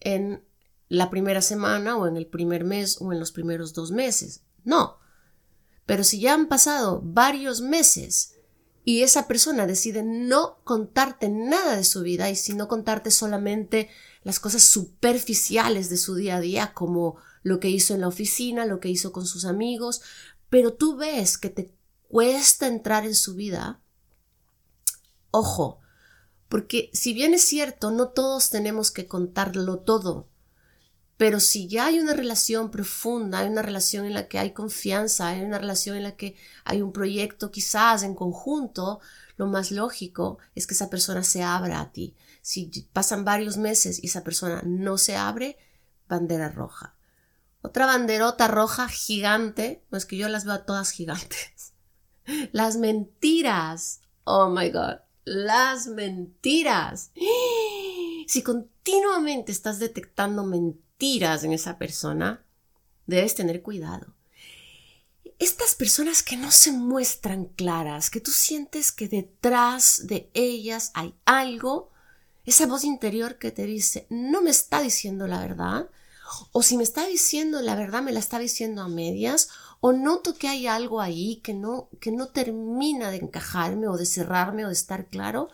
en la primera semana o en el primer mes o en los primeros dos meses. No. Pero si ya han pasado varios meses y esa persona decide no contarte nada de su vida y sino contarte solamente las cosas superficiales de su día a día, como lo que hizo en la oficina, lo que hizo con sus amigos, pero tú ves que te cuesta entrar en su vida, ojo, porque si bien es cierto, no todos tenemos que contarlo todo, pero si ya hay una relación profunda, hay una relación en la que hay confianza, hay una relación en la que hay un proyecto quizás en conjunto, lo más lógico es que esa persona se abra a ti. Si pasan varios meses y esa persona no se abre, bandera roja. Otra banderota roja gigante, no es que yo las veo todas gigantes. *laughs* Las mentiras. Oh my God. Las mentiras. *gasps* Si continuamente estás detectando mentiras, tiras en esa persona, debes tener cuidado. Estas personas que no se muestran claras, que tú sientes que detrás de ellas hay algo, esa voz interior que te dice, no me está diciendo la verdad, o si me está diciendo la verdad, me la está diciendo a medias, o noto que hay algo ahí que no, que no termina de encajarme o de cerrarme o de estar claro,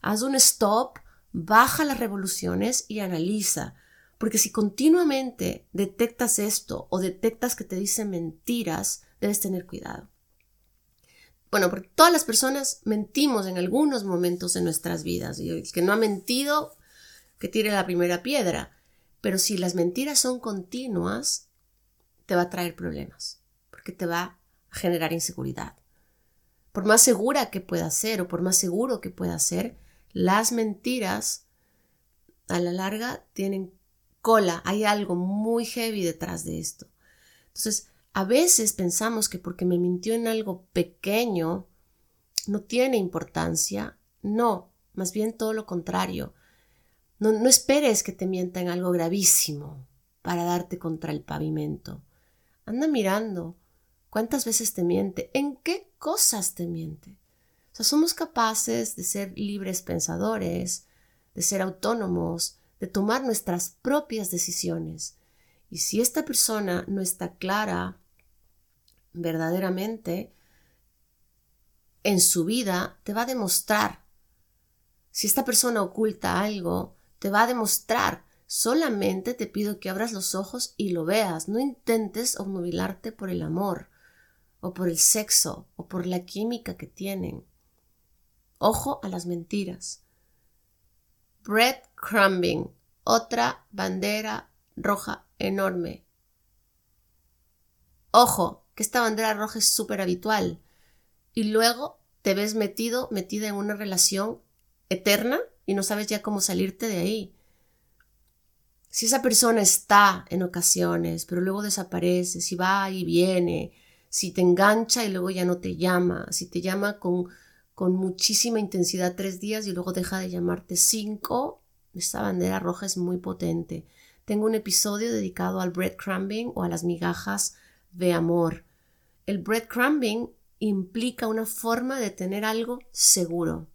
haz un stop, baja las revoluciones y analiza. Porque si continuamente detectas esto o detectas que te dicen mentiras, debes tener cuidado. Bueno, porque todas las personas mentimos en algunos momentos de nuestras vidas. Y el que no ha mentido, que tire la primera piedra. Pero si las mentiras son continuas, te va a traer problemas, porque te va a generar inseguridad. Por más segura que pueda ser o por más seguro que pueda ser, las mentiras a la larga tienen cola, hay algo muy heavy detrás de esto. Entonces, a veces pensamos que porque me mintió en algo pequeño, no tiene importancia. No, más bien todo lo contrario. No, no esperes que te mienta en algo gravísimo para darte contra el pavimento. Anda mirando cuántas veces te miente, en qué cosas te miente. O sea, somos capaces de ser libres pensadores, de ser autónomos, tomar nuestras propias decisiones. Y si esta persona no está clara verdaderamente en su vida, te va a demostrar. Si esta persona oculta algo, te va a demostrar. Solamente te pido que abras los ojos y lo veas. No intentes obnubilarte por el amor, o por el sexo, o por la química que tienen. Ojo a las mentiras. Breadcrumbing, otra bandera roja enorme. Ojo, que esta bandera roja es súper habitual. Y luego te ves metido, metida en una relación eterna y no sabes ya cómo salirte de ahí. Si esa persona está en ocasiones, pero luego desaparece, si va y viene, si te engancha y luego ya no te llama, si te llama con, con muchísima intensidad tres días y luego deja de llamarte cinco, esta bandera roja es muy potente. Tengo un episodio dedicado al breadcrumbing o a las migajas de amor. El breadcrumbing implica una forma de tener algo seguro,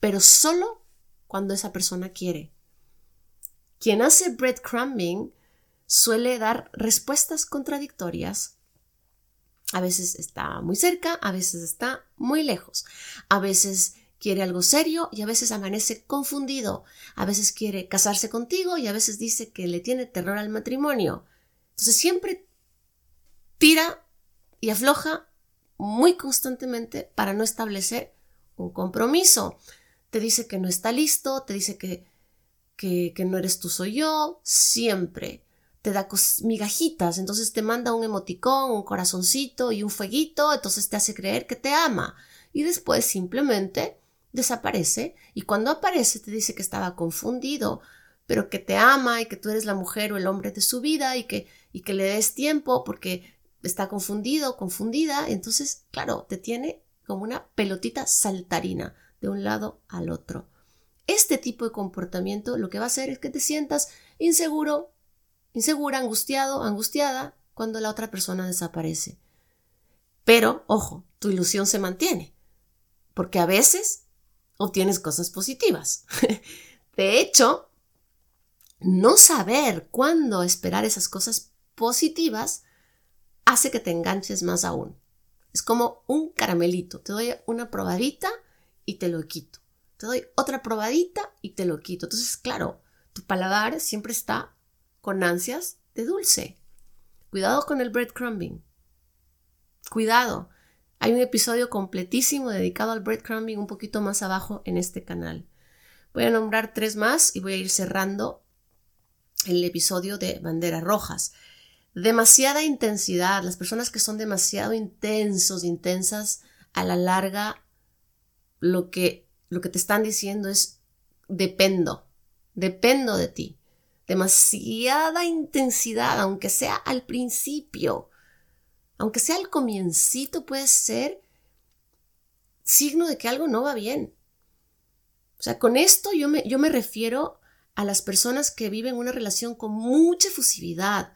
pero solo cuando esa persona quiere. Quien hace breadcrumbing suele dar respuestas contradictorias. A veces está muy cerca, a veces está muy lejos. A veces quiere algo serio y a veces amanece confundido. A veces quiere casarse contigo y a veces dice que le tiene terror al matrimonio. Entonces siempre tira y afloja muy constantemente para no establecer un compromiso. Te dice que no está listo, te dice que, que, no eres tú, soy yo, siempre. Te da migajitas, entonces te manda un emoticón, un corazoncito y un fueguito, entonces te hace creer que te ama. Y después simplemente desaparece y cuando aparece te dice que estaba confundido, pero que te ama y que tú eres la mujer o el hombre de su vida y que, y que le des tiempo porque está confundido, confundida, entonces, claro, te tiene como una pelotita saltarina de un lado al otro. Este tipo de comportamiento lo que va a hacer es que te sientas inseguro, insegura, angustiado, angustiada cuando la otra persona desaparece. Pero, ojo, tu ilusión se mantiene, porque a veces obtienes cosas positivas. *laughs* de hecho, no saber cuándo esperar esas cosas positivas hace que te enganches más aún. Es como un caramelito. Te doy una probadita y te lo quito. Te doy otra probadita y te lo quito. Entonces, claro, tu paladar siempre está con ansias de dulce. Cuidado con el breadcrumbing. Cuidado. Hay un episodio completísimo dedicado al breadcrumbing un poquito más abajo en este canal. Voy a nombrar tres más y voy a ir cerrando el episodio de banderas rojas demasiada intensidad, las personas que son demasiado intensos, intensas, a la larga, lo que, lo que te están diciendo es dependo, dependo de ti. Demasiada intensidad, aunque sea al principio, aunque sea al comiencito, puede ser signo de que algo no va bien. O sea, con esto yo me, yo me refiero a las personas que viven una relación con mucha efusividad,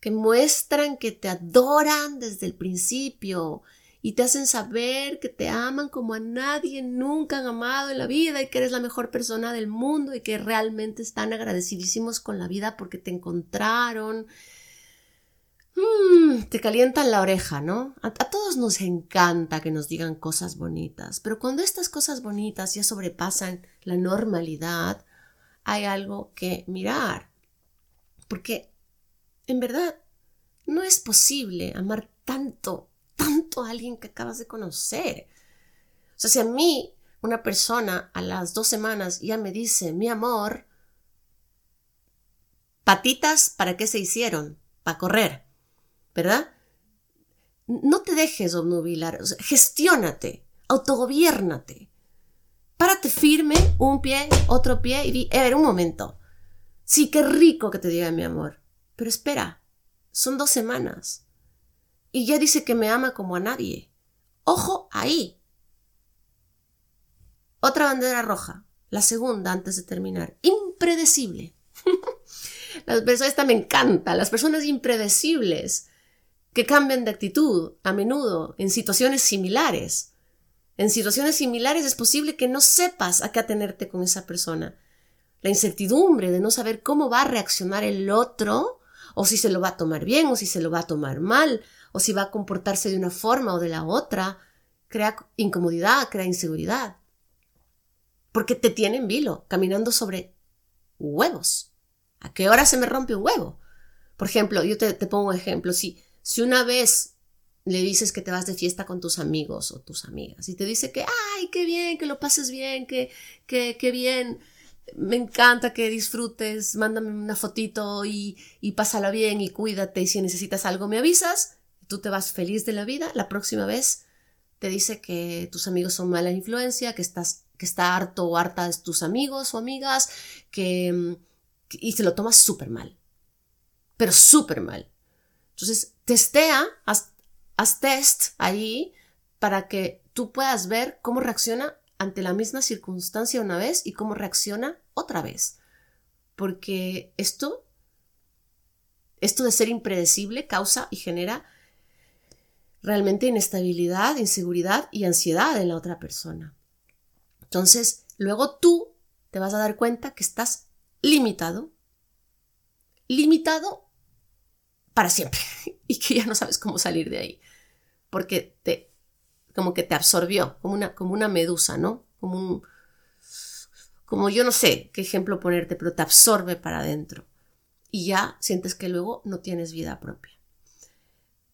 que muestran que te adoran desde el principio y te hacen saber que te aman como a nadie nunca han amado en la vida y que eres la mejor persona del mundo y que realmente están agradecidísimos con la vida porque te encontraron. Mm, te calientan la oreja, ¿no? A, a todos nos encanta que nos digan cosas bonitas, pero cuando estas cosas bonitas ya sobrepasan la normalidad, hay algo que mirar. Porque en verdad, no es posible amar tanto, tanto a alguien que acabas de conocer. O sea, si a mí una persona a las dos semanas ya me dice, mi amor, patitas, ¿para qué se hicieron? Para correr, ¿verdad? No te dejes obnubilar, gestiónate, autogobiérnate. Párate firme, un pie, otro pie y di, a ver, un momento. Sí, qué rico que te diga mi amor. Pero espera, son dos semanas. Y ya dice que me ama como a nadie. Ojo ahí. Otra bandera roja, la segunda antes de terminar. Impredecible. *laughs* Las personas, esta me encanta, las personas impredecibles que cambian de actitud a menudo en situaciones similares. En situaciones similares es posible que no sepas a qué atenerte con esa persona. La incertidumbre de no saber cómo va a reaccionar el otro o si se lo va a tomar bien, o si se lo va a tomar mal, o si va a comportarse de una forma o de la otra, crea incomodidad, crea inseguridad. Porque te tienen vilo, caminando sobre huevos. ¿A qué hora se me rompe un huevo? Por ejemplo, yo te, pongo un ejemplo. Si, si una vez le dices que te vas de fiesta con tus amigos o tus amigas y te dice que, ay, qué bien, que lo pases bien, que, que, bien, me encanta que disfrutes, mándame una fotito y, y pásala bien y cuídate y si necesitas algo me avisas, tú te vas feliz de la vida, la próxima vez te dice que tus amigos son mala influencia, que estás que está harto o harta de tus amigos o amigas, que, y se lo tomas súper mal, pero súper mal. Entonces, testea, haz, test ahí para que tú puedas ver cómo reacciona ante la misma circunstancia una vez y cómo reacciona otra vez. Porque esto, esto de ser impredecible causa y genera realmente inestabilidad, inseguridad y ansiedad en la otra persona. Entonces, luego tú te vas a dar cuenta que estás limitado, limitado para siempre *laughs* y que ya no sabes cómo salir de ahí, porque te, como que te absorbió, como una, como una medusa, ¿no? Como un, como yo no sé qué ejemplo ponerte, pero te absorbe para adentro y ya sientes que luego no tienes vida propia.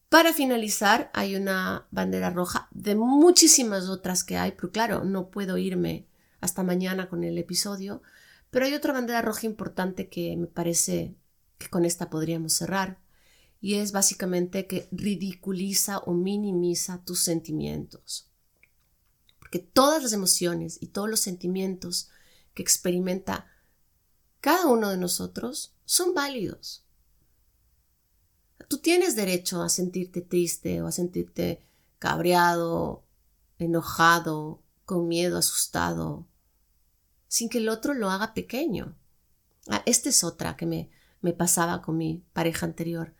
Para finalizar, hay una bandera roja de muchísimas otras que hay, pero claro, no puedo irme hasta mañana con el episodio, pero hay otra bandera roja importante que me parece que con esta podríamos cerrar, y es básicamente que ridiculiza o minimiza tus sentimientos. Porque todas las emociones y todos los sentimientos que experimenta cada uno de nosotros son válidos. Tú tienes derecho a sentirte triste o a sentirte cabreado, enojado, con miedo, asustado, sin que el otro lo haga pequeño. Ah, esta es otra que me, me pasaba con mi pareja anterior,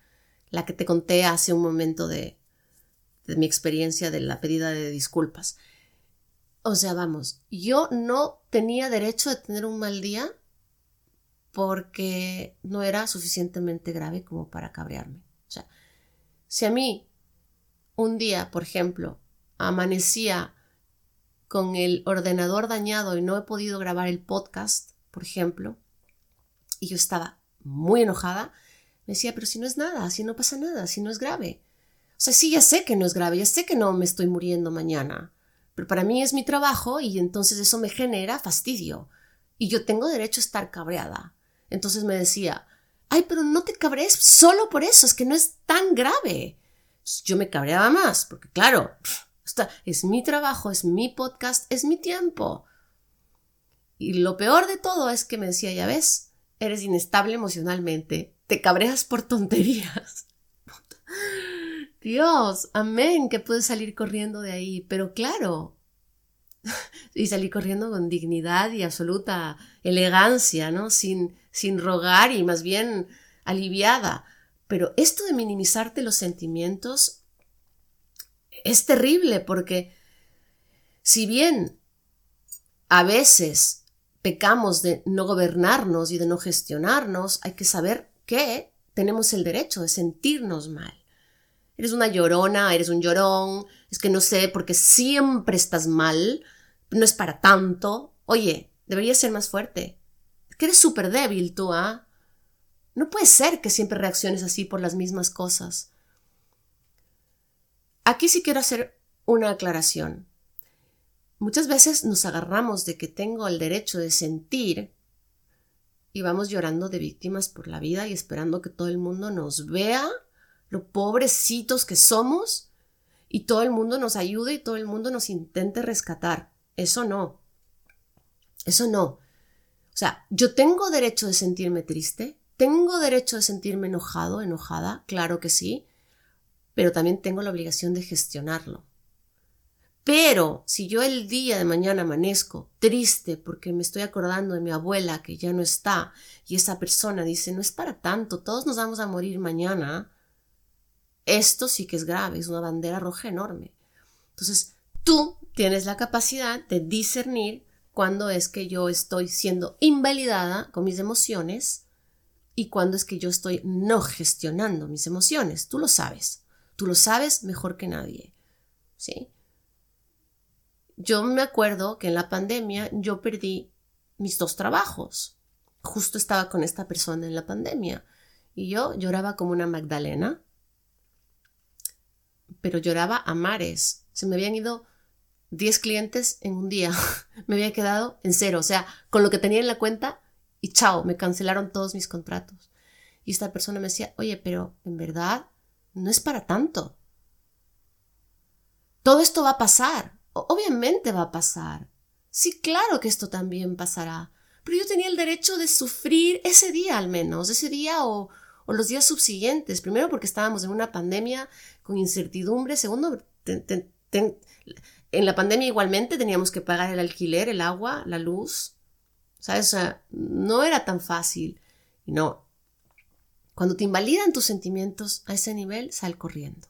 la que te conté hace un momento de, de mi experiencia de la pedida de disculpas. O sea, vamos, yo no tenía derecho de tener un mal día porque no era suficientemente grave como para cabrearme. O sea, si a mí un día, por ejemplo, amanecía con el ordenador dañado y no he podido grabar el podcast, por ejemplo, y yo estaba muy enojada, me decía, pero si no es nada, si no pasa nada, si no es grave. O sea, sí, ya sé que no es grave, ya sé que no me estoy muriendo mañana, pero para mí es mi trabajo y entonces eso me genera fastidio y yo tengo derecho a estar cabreada. Entonces me decía, ay, pero no te cabrees solo por eso, es que no es tan grave. Yo me cabreaba más, porque claro, es mi trabajo, es mi podcast, es mi tiempo. Y lo peor de todo es que me decía, ya ves, eres inestable emocionalmente, te cabreas por tonterías. Dios, amén, que puedes salir corriendo de ahí, pero claro, y salí corriendo con dignidad y absoluta elegancia, ¿no? Sin, sin rogar y más bien aliviada. Pero esto de minimizarte los sentimientos es terrible porque si bien a veces pecamos de no gobernarnos y de no gestionarnos, hay que saber que tenemos el derecho de sentirnos mal. Eres una llorona, eres un llorón, es que no sé, porque siempre estás mal, no es para tanto. Oye, deberías ser más fuerte que eres súper débil tú, ¿ah? No puede ser que siempre reacciones así por las mismas cosas. Aquí sí quiero hacer una aclaración. Muchas veces nos agarramos de que tengo el derecho de sentir y vamos llorando de víctimas por la vida y esperando que todo el mundo nos vea, lo pobrecitos que somos, y todo el mundo nos ayude y todo el mundo nos intente rescatar. Eso no. Eso no. O sea, yo tengo derecho de sentirme triste, tengo derecho de sentirme enojado, enojada, claro que sí, pero también tengo la obligación de gestionarlo. Pero si yo el día de mañana amanezco triste porque me estoy acordando de mi abuela que ya no está y esa persona dice, no es para tanto, todos nos vamos a morir mañana, esto sí que es grave, es una bandera roja enorme. Entonces, tú tienes la capacidad de discernir cuándo es que yo estoy siendo invalidada con mis emociones y cuándo es que yo estoy no gestionando mis emociones. Tú lo sabes. Tú lo sabes mejor que nadie. ¿Sí? Yo me acuerdo que en la pandemia yo perdí mis dos trabajos. Justo estaba con esta persona en la pandemia y yo lloraba como una Magdalena. pero lloraba a mares. Se me habían ido 10 clientes en un día. *laughs* me había quedado en cero, o sea, con lo que tenía en la cuenta y chao, me cancelaron todos mis contratos. Y esta persona me decía, oye, pero en verdad no es para tanto. Todo esto va a pasar. Obviamente va a pasar. Sí, claro que esto también pasará. Pero yo tenía el derecho de sufrir ese día al menos, ese día o, o los días subsiguientes. Primero porque estábamos en una pandemia con incertidumbre. Segundo, en la pandemia igualmente teníamos que pagar el alquiler, el agua, la luz. ¿Sabes? O sea, no era tan fácil. No. Cuando te invalidan tus sentimientos a ese nivel, sal corriendo.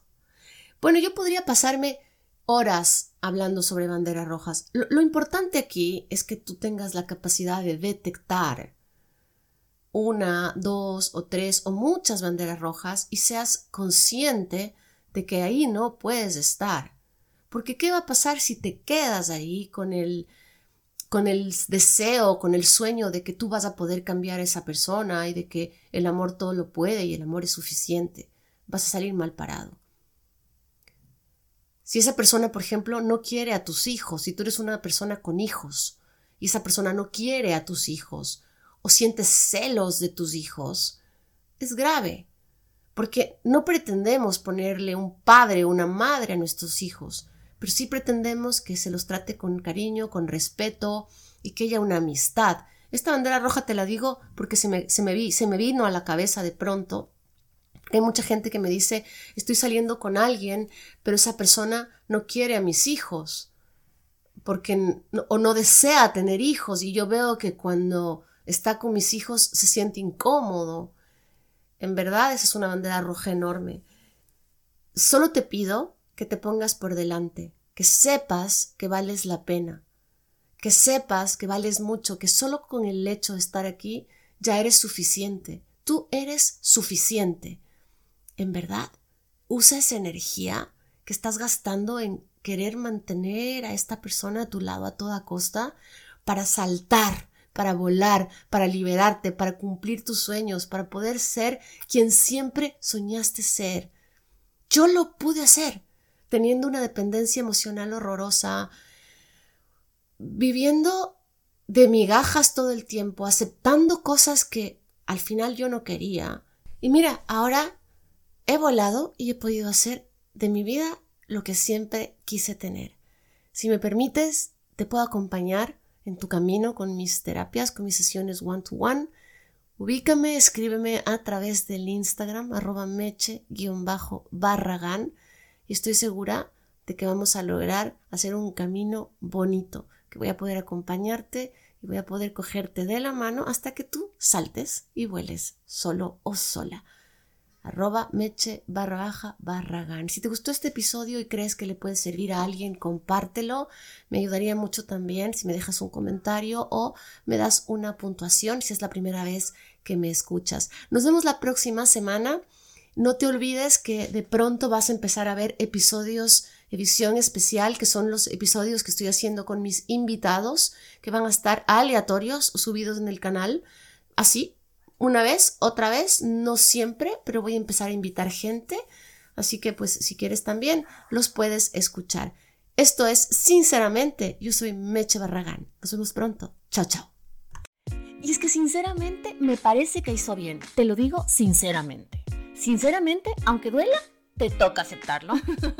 Bueno, yo podría pasarme horas hablando sobre banderas rojas. Lo, importante aquí es que tú tengas la capacidad de detectar una, dos o tres o muchas banderas rojas y seas consciente de que ahí no puedes estar. Porque ¿qué va a pasar si te quedas ahí con el con el deseo, con el sueño de que tú vas a poder cambiar a esa persona y de que el amor todo lo puede y el amor es suficiente? Vas a salir mal parado. Si esa persona, por ejemplo, no quiere a tus hijos, si tú eres una persona con hijos y esa persona no quiere a tus hijos o sientes celos de tus hijos, es grave, porque no pretendemos ponerle un padre o una madre a nuestros hijos, pero sí pretendemos que se los trate con cariño, con respeto y que haya una amistad. Esta bandera roja te la digo porque se me, se me, vino a la cabeza de pronto hay mucha gente que me dice, estoy saliendo con alguien, pero esa persona no quiere a mis hijos, porque o no desea tener hijos, y yo veo que cuando está con mis hijos se siente incómodo. En verdad, esa es una bandera roja enorme. Solo te pido que te pongas por delante, que sepas que vales la pena, que sepas que vales mucho, que solo con el hecho de estar aquí ya eres suficiente. Tú eres suficiente en verdad usa esa energía que estás gastando en querer mantener a esta persona a tu lado a toda costa para saltar, para volar, para liberarte, para cumplir tus sueños, para poder ser quien siempre soñaste ser. Yo lo pude hacer, teniendo una dependencia emocional horrorosa, viviendo de migajas todo el tiempo, aceptando cosas que al final yo no quería. Y mira, ahora He volado y he podido hacer de mi vida lo que siempre quise tener. Si me permites, te puedo acompañar en tu camino con mis terapias, con mis sesiones one-to-one. Ubícame, escríbeme a través del Instagram, arroba meche-barragán, y estoy segura de que vamos a lograr hacer un camino bonito, que voy a poder acompañarte y voy a poder cogerte de la mano hasta que tú saltes y vueles solo o sola arroba meche barra baja barragán. Si te gustó este episodio y crees que le puede servir a alguien, compártelo. Me ayudaría mucho también si me dejas un comentario o me das una puntuación si es la primera vez que me escuchas. Nos vemos la próxima semana. No te olvides que de pronto vas a empezar a ver episodios, edición especial, que son los episodios que estoy haciendo con mis invitados, que van a estar aleatorios subidos en el canal. Así, una vez, otra vez, no siempre, pero voy a empezar a invitar gente. Así que pues si quieres también los puedes escuchar. Esto es Sinceramente, yo soy Meche Barragán. Nos vemos pronto. Chao, chao. Y es que sinceramente me parece que hizo bien. Te lo digo sinceramente. Sinceramente, aunque duela, te toca aceptarlo.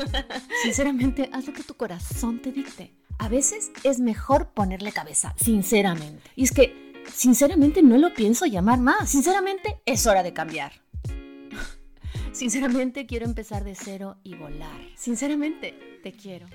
*laughs* sinceramente, haz lo que tu corazón te dicte. A veces es mejor ponerle cabeza, sinceramente. Y es que Sinceramente no lo pienso llamar más. Sinceramente es hora de cambiar. Sinceramente quiero empezar de cero y volar. Sinceramente te quiero.